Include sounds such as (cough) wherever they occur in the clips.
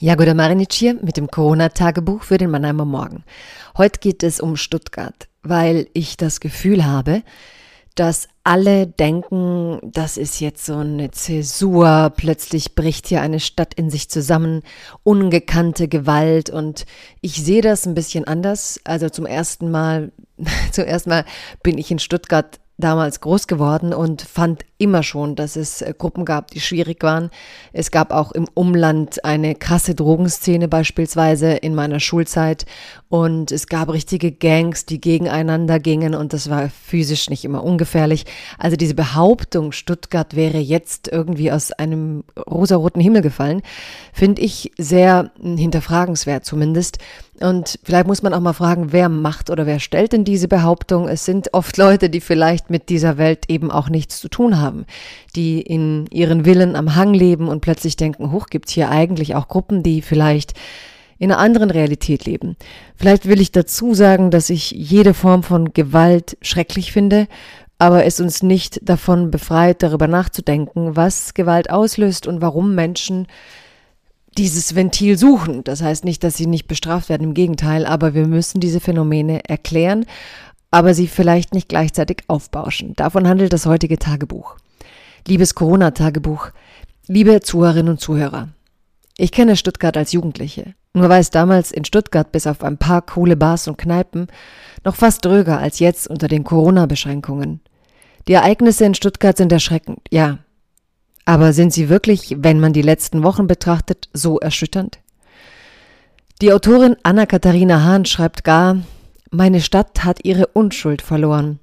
Jagoda Marinic hier mit dem Corona-Tagebuch für den Mannheimer Morgen. Heute geht es um Stuttgart, weil ich das Gefühl habe, dass alle denken, das ist jetzt so eine Zäsur, plötzlich bricht hier eine Stadt in sich zusammen, ungekannte Gewalt und ich sehe das ein bisschen anders. Also zum ersten Mal, (laughs) zuerst mal bin ich in Stuttgart damals groß geworden und fand immer schon, dass es äh, Gruppen gab, die schwierig waren. Es gab auch im Umland eine krasse Drogenszene beispielsweise in meiner Schulzeit und es gab richtige Gangs, die gegeneinander gingen und das war physisch nicht immer ungefährlich. Also diese Behauptung, Stuttgart wäre jetzt irgendwie aus einem rosaroten Himmel gefallen, finde ich sehr hinterfragenswert zumindest. Und vielleicht muss man auch mal fragen, wer macht oder wer stellt denn diese Behauptung? Es sind oft Leute, die vielleicht mit dieser Welt eben auch nichts zu tun haben, die in ihren Willen am Hang leben und plötzlich denken, hoch gibt's hier eigentlich auch Gruppen, die vielleicht in einer anderen Realität leben. Vielleicht will ich dazu sagen, dass ich jede Form von Gewalt schrecklich finde, aber es uns nicht davon befreit, darüber nachzudenken, was Gewalt auslöst und warum Menschen dieses Ventil suchen. Das heißt nicht, dass sie nicht bestraft werden, im Gegenteil, aber wir müssen diese Phänomene erklären, aber sie vielleicht nicht gleichzeitig aufbauschen. Davon handelt das heutige Tagebuch. Liebes Corona-Tagebuch, liebe Zuhörerinnen und Zuhörer, ich kenne Stuttgart als Jugendliche. Nur war es damals in Stuttgart bis auf ein paar coole Bars und Kneipen noch fast dröger als jetzt unter den Corona-Beschränkungen. Die Ereignisse in Stuttgart sind erschreckend, ja, aber sind sie wirklich, wenn man die letzten Wochen betrachtet, so erschütternd? Die Autorin Anna-Katharina Hahn schreibt gar, meine Stadt hat ihre Unschuld verloren.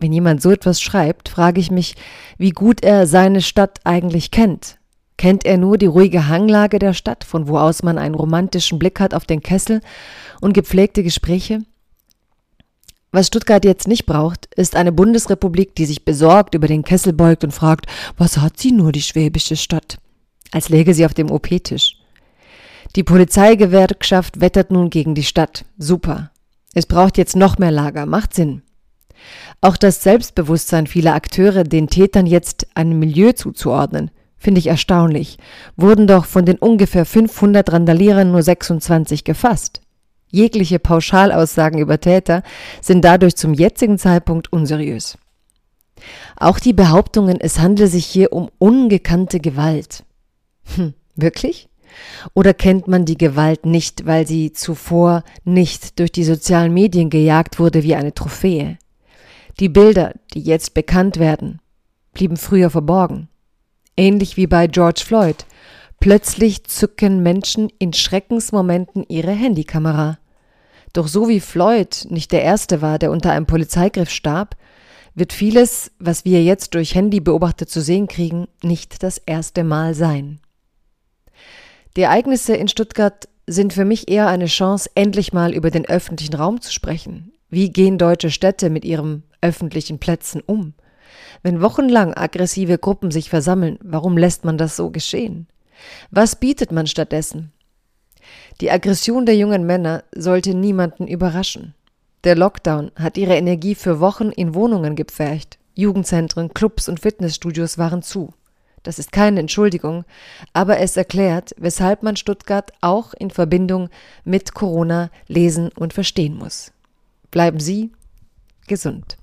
Wenn jemand so etwas schreibt, frage ich mich, wie gut er seine Stadt eigentlich kennt. Kennt er nur die ruhige Hanglage der Stadt, von wo aus man einen romantischen Blick hat auf den Kessel und gepflegte Gespräche? Was Stuttgart jetzt nicht braucht, ist eine Bundesrepublik, die sich besorgt über den Kessel beugt und fragt, was hat sie nur die schwäbische Stadt? Als läge sie auf dem OP-Tisch. Die Polizeigewerkschaft wettert nun gegen die Stadt. Super. Es braucht jetzt noch mehr Lager. Macht Sinn. Auch das Selbstbewusstsein vieler Akteure, den Tätern jetzt ein Milieu zuzuordnen, finde ich erstaunlich. Wurden doch von den ungefähr 500 Randalierern nur 26 gefasst. Jegliche Pauschalaussagen über Täter sind dadurch zum jetzigen Zeitpunkt unseriös. Auch die Behauptungen, es handle sich hier um ungekannte Gewalt. Hm, wirklich? Oder kennt man die Gewalt nicht, weil sie zuvor nicht durch die sozialen Medien gejagt wurde wie eine Trophäe? Die Bilder, die jetzt bekannt werden, blieben früher verborgen. Ähnlich wie bei George Floyd, Plötzlich zücken Menschen in Schreckensmomenten ihre Handykamera. Doch so wie Floyd nicht der Erste war, der unter einem Polizeigriff starb, wird vieles, was wir jetzt durch Handy beobachtet zu sehen kriegen, nicht das erste Mal sein. Die Ereignisse in Stuttgart sind für mich eher eine Chance, endlich mal über den öffentlichen Raum zu sprechen. Wie gehen deutsche Städte mit ihren öffentlichen Plätzen um? Wenn wochenlang aggressive Gruppen sich versammeln, warum lässt man das so geschehen? Was bietet man stattdessen? Die Aggression der jungen Männer sollte niemanden überraschen. Der Lockdown hat ihre Energie für Wochen in Wohnungen gepfercht. Jugendzentren, Clubs und Fitnessstudios waren zu. Das ist keine Entschuldigung, aber es erklärt, weshalb man Stuttgart auch in Verbindung mit Corona lesen und verstehen muss. Bleiben Sie gesund.